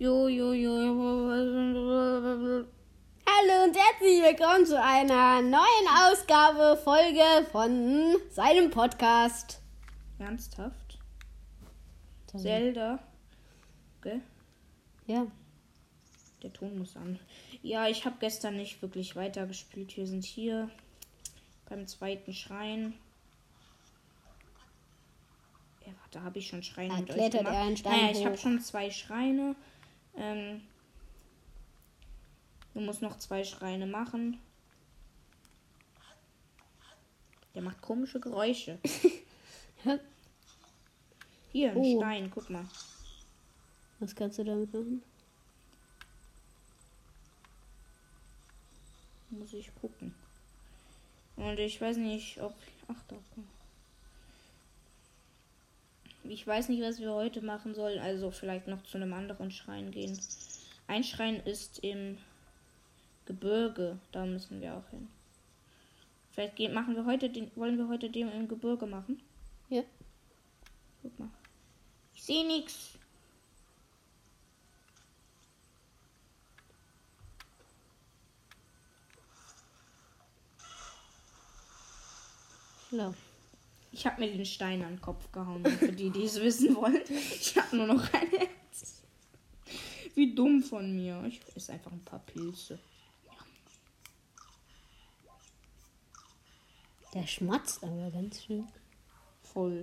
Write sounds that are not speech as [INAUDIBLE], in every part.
Jo, jo, jo. Hallo und herzlich willkommen zu einer neuen Ausgabe, Folge von seinem Podcast. Ernsthaft? Zelda. Gell? Ja. Der Ton muss an. Ja, ich habe gestern nicht wirklich weitergespielt. Wir sind hier beim zweiten Schrein. Ja, warte, habe ich schon Schreine Da mit euch gemacht? er einen Stein naja, ich habe schon zwei Schreine. Ähm, du musst noch zwei Schreine machen. Der macht komische Geräusche. [LAUGHS] Hier, ein Oh. Stein, guck mal. Was kannst du damit machen? Muss ich gucken. Und ich weiß nicht, ob. Ach, da. komm. Ich weiß nicht, was wir heute machen sollen. Also vielleicht noch zu einem anderen Schrein gehen. Ein Schrein ist im Gebirge. Da müssen wir auch hin. Vielleicht gehen, machen wir heute den. Wollen wir heute den im Gebirge machen? Ja. Guck mal. Ich sehe nichts. Schlau. Ich habe mir den Stein an den Kopf gehauen, für die, die es [LAUGHS] wissen wollen. Ich habe nur noch ein Herz. Wie dumm von mir. Ich esse einfach ein paar Pilze. Der schmatzt aber ganz schön. Voll.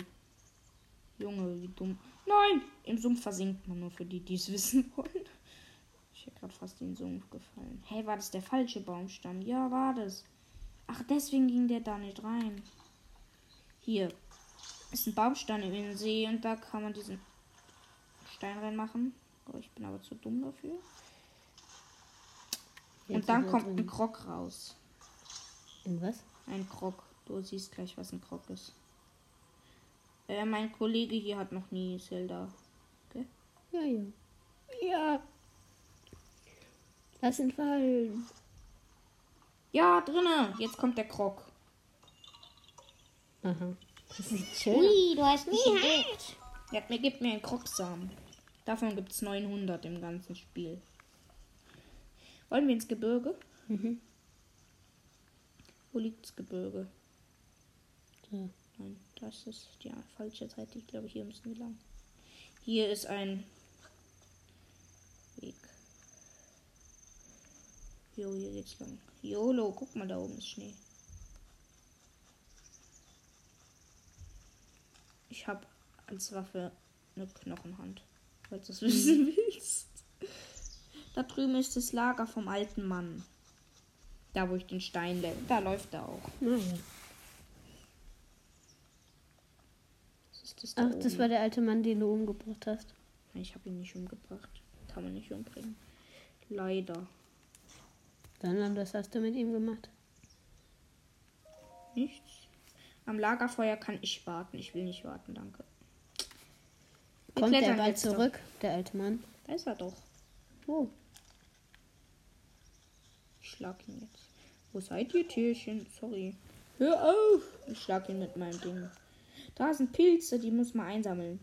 Junge, wie dumm. Nein! Im Sumpf versinkt man nur für die, die es wissen [LAUGHS] wollen. Ich hätte gerade fast in den Sumpf gefallen. Hey, war das der falsche Baumstamm? Ja, war das. Ach, deswegen ging der da nicht rein. Hier ist ein Baumstamm im See und da kann man diesen Stein reinmachen. Oh, ich bin aber zu dumm dafür. Jetzt und dann kommt drin. ein Krog raus. In was? Ein Krog. Du siehst gleich, was ein Krog ist. Äh, mein Kollege hier hat noch nie Zelda. Okay? Ja, ja. Ja. Lass ihn fallen. Ja, drinne. Jetzt kommt der Krog. Aha. Das ist schön. Ui, du hast nie Geld. Ja, mir gibt mir einen Krogsamen. Davon gibt es 900 im ganzen Spiel. Wollen wir ins Gebirge? Mhm. Wo liegt das Gebirge? So. Nein, das ist die falsche Seite. Ich glaube, hier müssen wir lang. Hier ist ein Weg. Jo, hier geht's lang. Jolo, guck mal, da oben ist Schnee. Ich habe als Waffe eine Knochenhand, falls du es wissen willst. Da drüben ist das Lager vom alten Mann. Da, wo ich den Stein lege. Da läuft er auch. Ja. Das das da Ach, das oben. war der alte Mann, den du umgebracht hast. Nein, Ich habe ihn nicht umgebracht. Kann man nicht umbringen. Leider. Dann, was hast du mit ihm gemacht? Nichts. Am Lagerfeuer kann ich warten. Ich will nicht warten, danke. Wir Kommt der bald jetzt doch. zurück, der alte Mann? Da ist er doch. Wo? Ich schlag ihn jetzt. Wo seid ihr, Tierchen? Sorry. Hör auf! Ich schlag ihn mit meinem Ding. Da sind Pilze, die muss man einsammeln.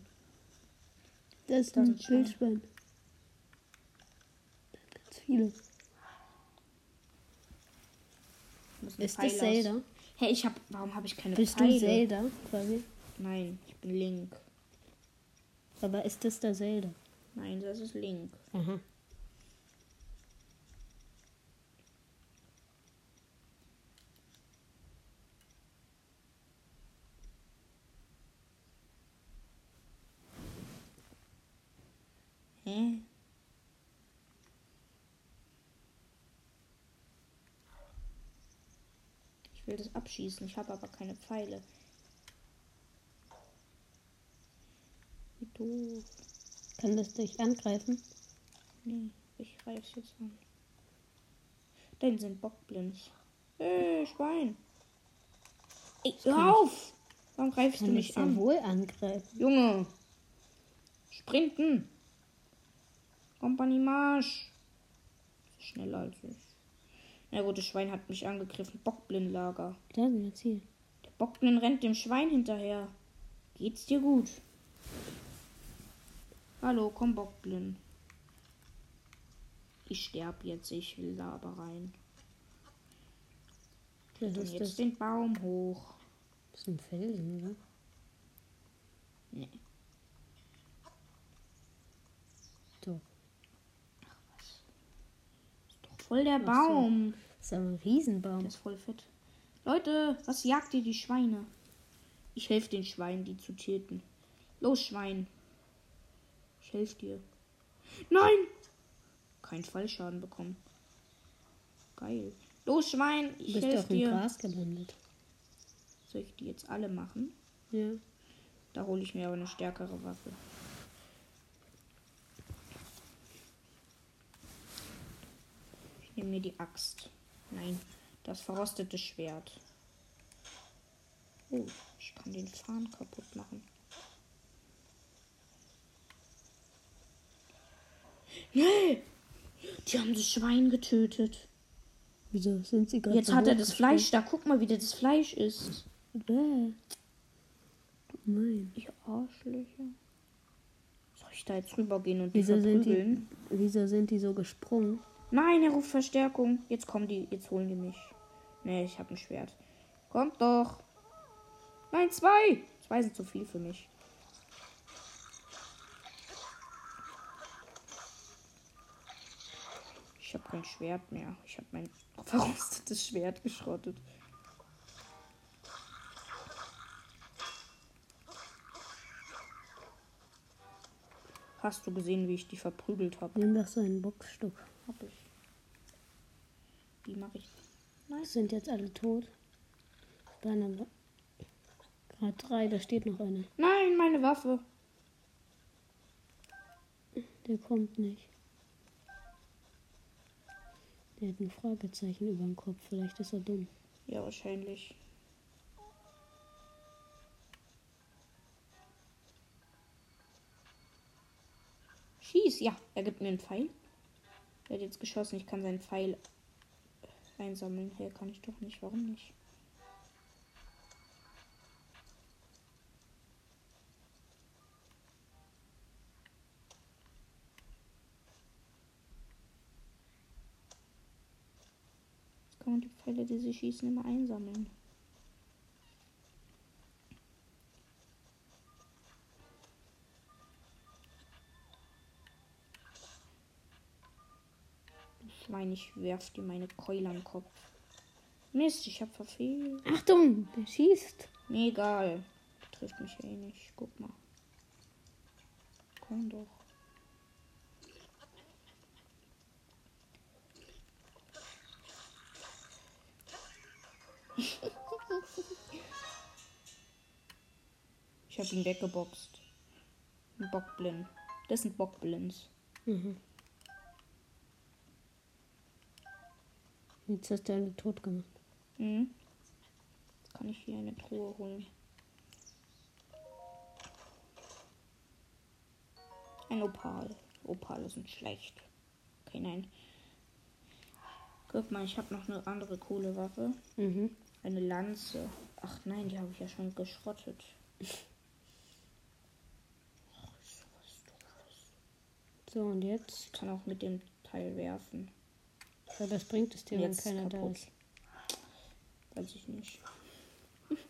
Das ist Da ein. Wildschwein. Ganz viele. Ist das Zelda? Hey, ich hab. Warum habe ich keine Bist Pfeile? du Zelda quasi? Nein, ich bin Link. Aber ist das der Zelda? Nein, das ist Link. Aha. Hä? Ich will das abschießen, ich habe aber keine Pfeile. Wie doof. Kann das dich angreifen? Nee, ich greif's jetzt an. Denn sind Bockblins. Äh, Schwein. Ey, hör auf! Warum greifst du mich an? wohl angreifen. Junge! Sprinten! Kompanie Marsch! Schneller als ich. Na gut, das Schwein hat mich angegriffen. Bockblindlager. Da sind wir jetzt hier. Der Bockblind rennt dem Schwein hinterher. Geht's dir gut? Hallo, komm Bockblind. Ich sterb jetzt, ich will da aber rein. Das Und ist jetzt das. den Baum hoch. Das ist ein Felsen, oder? Nee. Doch. Voll der so. Baum. Das ist aber ein Riesenbaum. Der ist voll fett. Leute, was jagt ihr die Schweine? Ich helfe den Schweinen, die zu töten. Los, Schwein. Ich helfe dir. Nein! Kein Fallschaden bekommen. Geil. Los, Schwein, Du ich bist helfe auf dem dir. Gras gelandet. Soll ich die jetzt alle machen? Ja. Da hole ich mir aber eine stärkere Waffe. Ich nehme mir die Axt. Nein, das verrostete Schwert. Oh, ich kann den Fahren kaputt machen. Nee! Die haben das Schwein getötet. Wieso sind sie gerade Jetzt so hat er das Fleisch da. Guck mal, wie der das Fleisch gesprungen? Bäh. Nein. Ihr Arschlöcher. Soll ich da jetzt rübergehen und die Wieso sind, verprügeln? die, wieso sind die so gesprungen? Nein, er ruft Verstärkung. Jetzt kommen die, jetzt holen die mich. Nee, ich habe ein Schwert. Kommt doch. Nein, zwei. Zwei sind zu viel für mich. Ich habe kein Schwert mehr. Ich habe mein [LAUGHS] verrostetes Schwert geschrottet. Hast du gesehen, wie ich die verprügelt habe? Nimm doch so ein Boxstück. Hab ich. Wie mache ich? Nein. Sind jetzt alle tot? Deine Gerade drei, da steht noch einer. Nein, meine Waffe. Der kommt nicht. Der hat ein Fragezeichen über dem Kopf. Vielleicht ist er dumm. Ja, wahrscheinlich. Schieß, ja. Er gibt mir einen Pfeil. Er hat jetzt geschossen. Ich kann seinen Pfeil einsammeln. Hey, kann ich doch nicht. Warum nicht? Jetzt kann man die Pfeile, die sie schießen, immer einsammeln. Schwein, ich werf dir meine Keule am Kopf. Mist, ich hab verfehlt. Achtung, der schießt. Mir egal. Trifft mich eh nicht. Guck mal. Komm doch. [LAUGHS] ich hab ihn weggeboxt. Ein Bockblind. Das sind Bockblinds. Mhm. Jetzt hast du alle tot gemacht. Mhm. Jetzt kann ich hier eine Truhe holen. Ein Opal. Opale sind schlecht. Okay, nein. Guck mal, ich habe noch eine andere coole Waffe. Mhm. Eine Lanze. Ach nein, die habe ich ja schon geschrottet. So, und jetzt? Ich kann auch mit dem Teil werfen. Ja, das bringt es dir, wenn Jetzt keiner da kaputt. ist. Weiß ich nicht.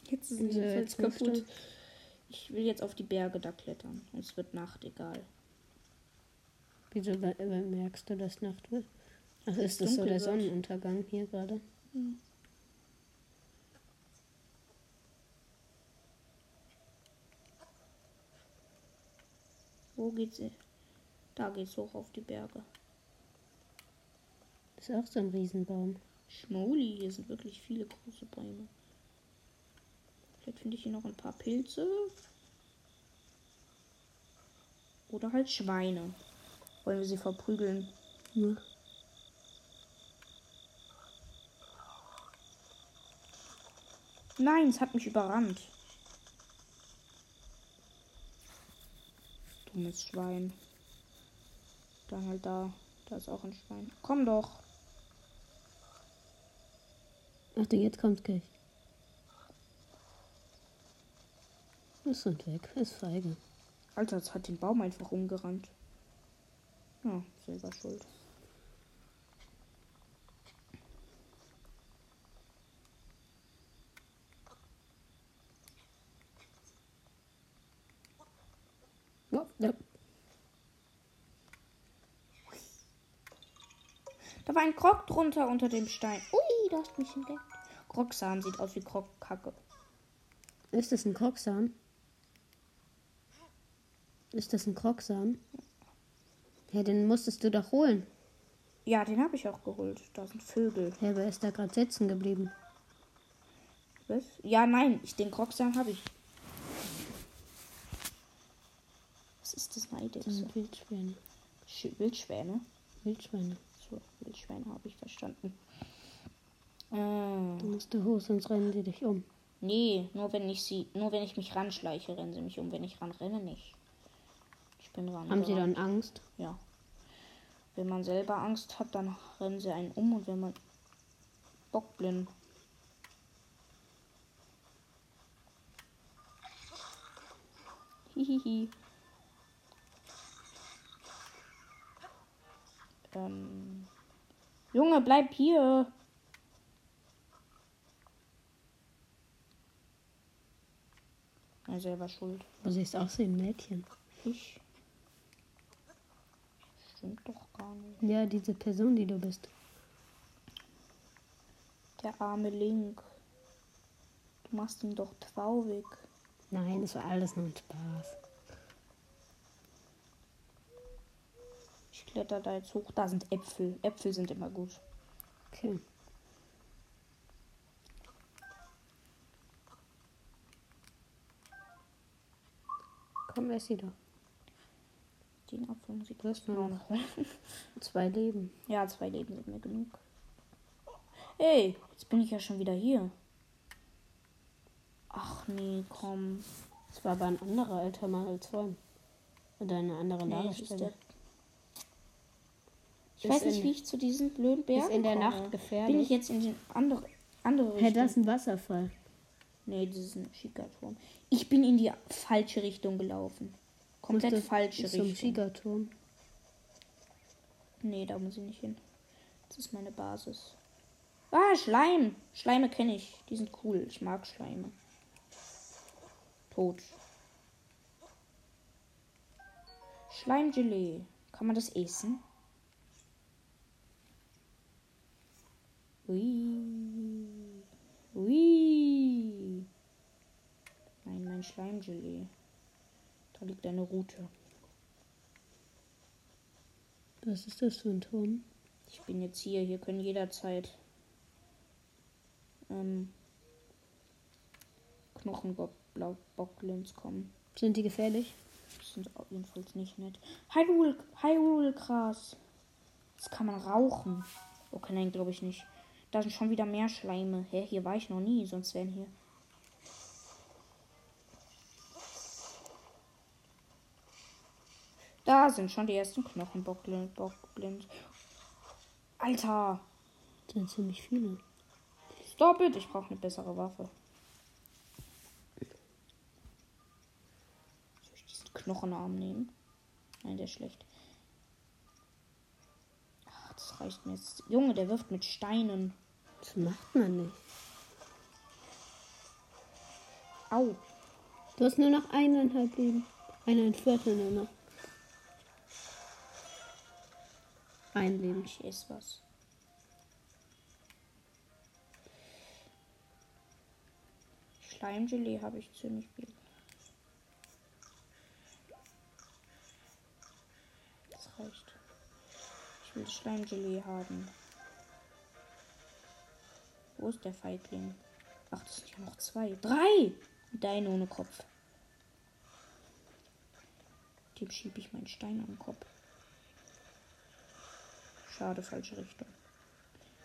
Jetzt ist es jetzt kaputt. du- Ich will jetzt auf die Berge da klettern. Es wird Nacht, egal. Wieso bemerkst du, dass Nacht wird? Ach, ist das so der. Sonnenuntergang hier gerade? Wo geht's? Da geht's hoch auf die Berge. Das ist auch so ein Riesenbaum. Schmoli, hier sind wirklich viele große Bäume. Vielleicht finde ich hier noch ein paar Pilze. Oder halt Schweine. Wollen wir sie verprügeln? Ja. Nein, es hat mich überrannt. Dummes Schwein. Dann halt da. Da ist auch ein Schwein. Komm doch. Achtung, jetzt kommt gleich. Ist sind weg, es feigen. Alter, es hat den Baum einfach umgerannt. Ja, selber schuld. Ja, ja. Da war ein Krog drunter unter dem Stein. Ui! Du hast mich entdeckt. Krogsamen sieht aus wie Krogkacke. Ist das ein Krogsan? Ist das ein Krogsan? Ja, den musstest du doch holen. Ja, den habe ich auch geholt. Da sind Vögel. Ja, wer ist da gerade sitzen geblieben? Was? Ja, nein, ich, den Krogsamen habe ich. Was ist das Neidechse? Das sind Wildschweine. Sch- Wildschwäne. Wildschweine. So, Wildschweine habe ich verstanden. Äh, Du musst da hoch, sonst rennen sie dich um. nee, nur wenn ich sie, nur wenn ich mich ranschleiche, rennen sie mich um. Wenn ich ranrenne, nicht. Ich bin ran. Haben sie dann Angst? Ja. Wenn man selber Angst hat, dann rennen sie einen um und wenn man bockblind. Hihihi. Ähm. Junge, bleib hier. Er selber schuld. Du siehst aus wie ein Mädchen. Ich. Stimmt doch gar nicht. Ja, diese Person, die du bist. Der arme Link. Du machst ihn doch traurig. Nein, das war alles nur ein Spaß. Ich kletter da jetzt hoch. Da sind Äpfel. Äpfel sind immer gut. Okay. Komm, ess sie doch. Den Apfel muss ich nur noch zwei Leben. Ja, zwei Leben sind mir genug. Hey, jetzt bin ich ja schon wieder hier. Ach nee, komm. Das war aber ein anderer alter Mann als vorhin. Oder eine andere Nee, ist Darstellung. der. Ich Ist weiß nicht, in- wie ich zu diesem blöden Berg ist in der komme. Nacht gefährlich. Bin ich jetzt in die andere, andere? Hey, das ist ein Wasserfall. Nee, das ist ein Schikaturm. Ich bin in die falsche Richtung gelaufen. Komplett du falsche Zum Richtung. Schiegerturm. Nee, da muss ich nicht hin. Das ist meine Basis. Ah, Schleim. Schleime kenne ich. Die sind cool. Ich mag Schleime. Tot. Schleimgelee. Kann man das essen? Ui. Ui. Mein Schleimgelee. Da liegt eine Route. Was ist das für ein Turm? Ich bin jetzt hier. Hier können jederzeit ähm, Knochenbockblins kommen. Sind die gefährlich? Das sind jedenfalls nicht nett. Hyrule, Hyrule Gras. Das kann man rauchen. Okay, nein, glaube ich nicht. Da sind schon wieder mehr Schleime. Hä, hier war ich noch nie, sonst wären hier. Da sind schon die ersten Knochenbockblins. Alter! Das sind ziemlich viele. Stop it! Ich brauche eine bessere Waffe. Soll ich diesen Knochenarm nehmen? Nein, der ist schlecht. Ach, das reicht mir jetzt. Junge, der wirft mit Steinen. Das macht man nicht. Au. Du hast nur noch eineinhalb Leben. Eineinhalb Viertel nur noch. Ein. Ich esse was. Schleimgelee habe ich ziemlich viel. Das reicht. Ich will Schleimgelee haben. Wo ist der Feigling? Ach, das sind ja noch zwei. Drei! Und Deine ohne Kopf. Dem schiebe ich meinen Stein am Kopf. Schade, falsche Richtung.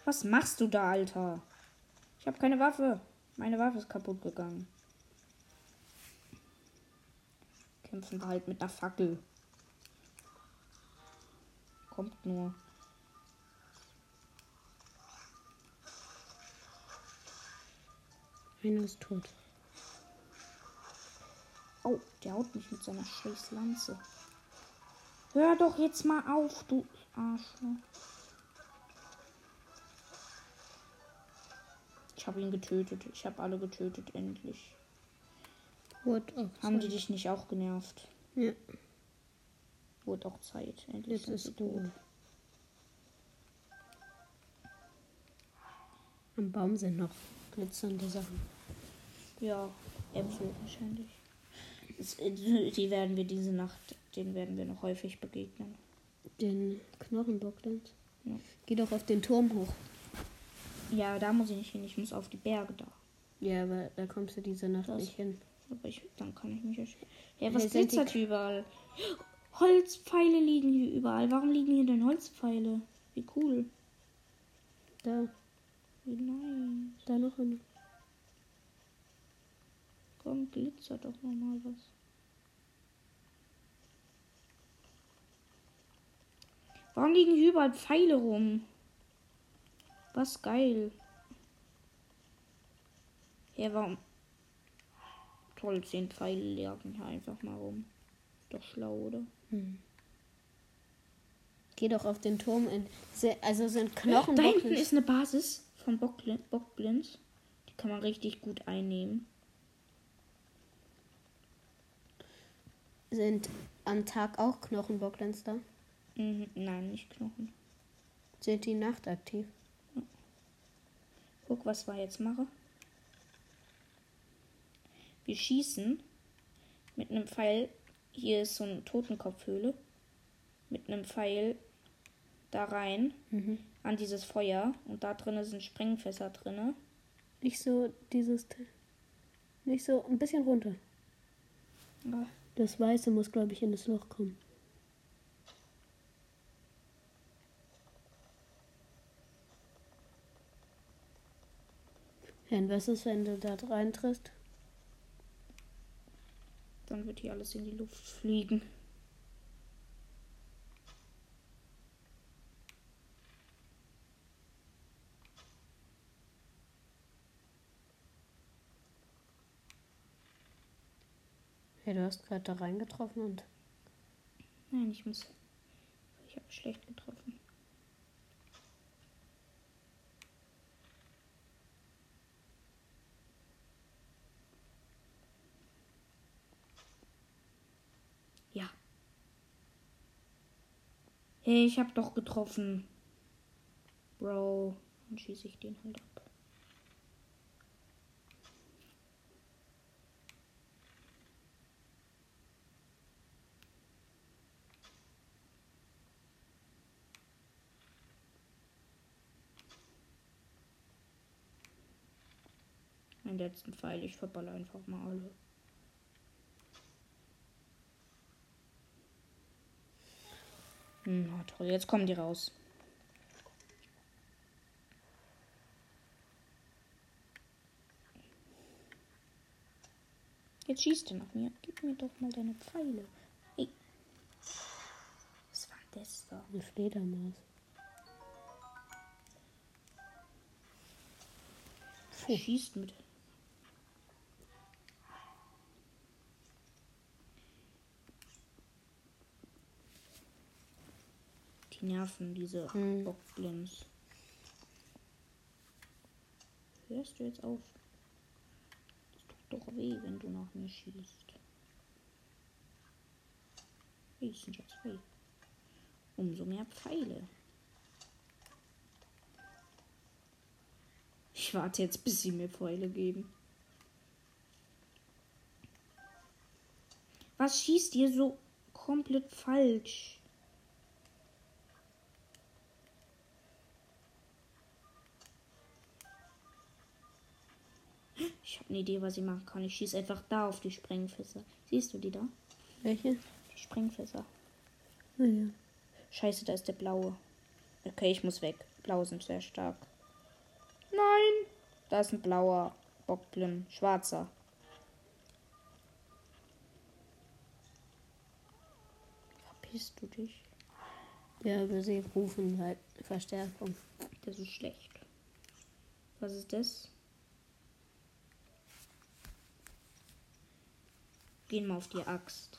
Was machst du da, Alter? Ich habe keine Waffe. Meine Waffe ist kaputt gegangen. Kämpfen wir halt mit einer Fackel. Kommt nur. Einer ist tot. Oh, der haut mich mit seiner scheiß Lanze. Hör doch jetzt mal auf, du Arschloch. Ich habe ihn getötet. Ich habe alle getötet, endlich. Wurde auch Haben die Zeit. dich nicht auch genervt? Ja, Wurde auch Zeit. Endlich jetzt ist tot. Ruhe. Am Baum sind noch glitzernde Sachen. Ja, Äpfel wahrscheinlich. Die werden wir diese Nacht, den werden wir noch häufig begegnen. Den Knochenbockland. Ja. Geh doch auf den Turm hoch. Ja, da muss ich nicht hin, ich muss auf die Berge da. Ja, aber da kommst du diese Nacht Das- nicht hin. Aber ich, dann kann ich mich ja. sch- Ja, was die glitzert hier überall? Holzpfeile liegen hier überall. Warum liegen hier denn Holzpfeile? Wie cool. Da, Wie nice. da noch eine. Komm, glitzert doch nochmal was. Warum liegen hier überall Pfeile rum? Was geil. Ja, warum? Toll, zehn Pfeile lagen hier einfach mal rum. Ist doch schlau, oder? Geh doch auf den Turm. In, also sind Da hinten ist eine Basis von Bockblin- Bockblins. Die kann man richtig gut einnehmen. Sind am Tag auch Knochenbocklands da? Mhm, nein, nicht Knochen. Sind die nachtaktiv? Guck, was wir jetzt machen. Wir schießen mit einem Pfeil. Hier ist so eine Totenkopfhöhle. Mit einem Pfeil da rein an dieses Feuer. Und da drin sind Sprengfässer drin. Nicht so dieses. Nicht so ein bisschen runter. Ja. Das Weiße muss, glaube ich, in das Loch kommen. Ja, was ist, wenn du da reintrittst? Dann wird hier alles in die Luft fliegen. Du hast gerade da reingetroffen und. Nein, ich muss. Ich habe schlecht getroffen. Ja. Hey, ich habe doch getroffen. Bro, dann schieße ich den halt ab. Den letzten Pfeil, ich verballer einfach mal alle. Na toll, jetzt kommen die raus. Jetzt schießt er nach mir. Gib mir doch mal deine Pfeile. Hey. Was war das da? Eine Fledermaus. Schießt mit. Die nerven, diese Hm. Bockblins. Hörst du jetzt auf? Das tut doch weh, wenn du nach mir schießt. Wie denn jetzt weh? Umso mehr Pfeile. Ich warte jetzt, bis sie mir Pfeile geben. Was schießt ihr so komplett falsch? Ich habe eine Idee, was ich machen kann. Ich schieße einfach da auf die Sprengfässer. Siehst du die da? Welche? Die Sprengfässer. Naja. Scheiße, da ist der blaue. Okay, ich muss weg. Blaue sind sehr stark. Nein! Da ist ein blauer Bockblin. Schwarzer. Verpisst du dich? Ja, aber sie rufen halt Verstärkung. Das ist schlecht. Was ist das? Gehen wir auf die Axt.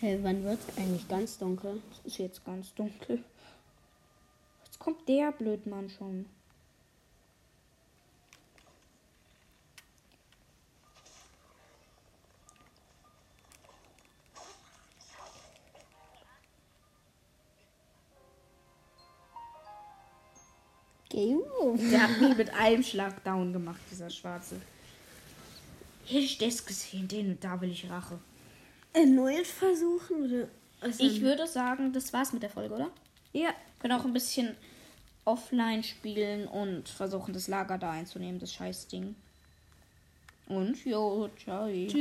Hey, wann wird's eigentlich ganz dunkel? Es ist jetzt ganz dunkel. Jetzt kommt der Blödmann schon. Der hat mich mit einem Schlag down gemacht, dieser Schwarze. Hätte ich das gesehen, den, da will ich Rache. Erneut versuchen? Oder? Also, Ich würde sagen, das war's mit der Folge, oder? ja. können auch ein bisschen offline spielen und versuchen, das Lager da einzunehmen, das Scheißding. Und jo, ciao. Tschüss.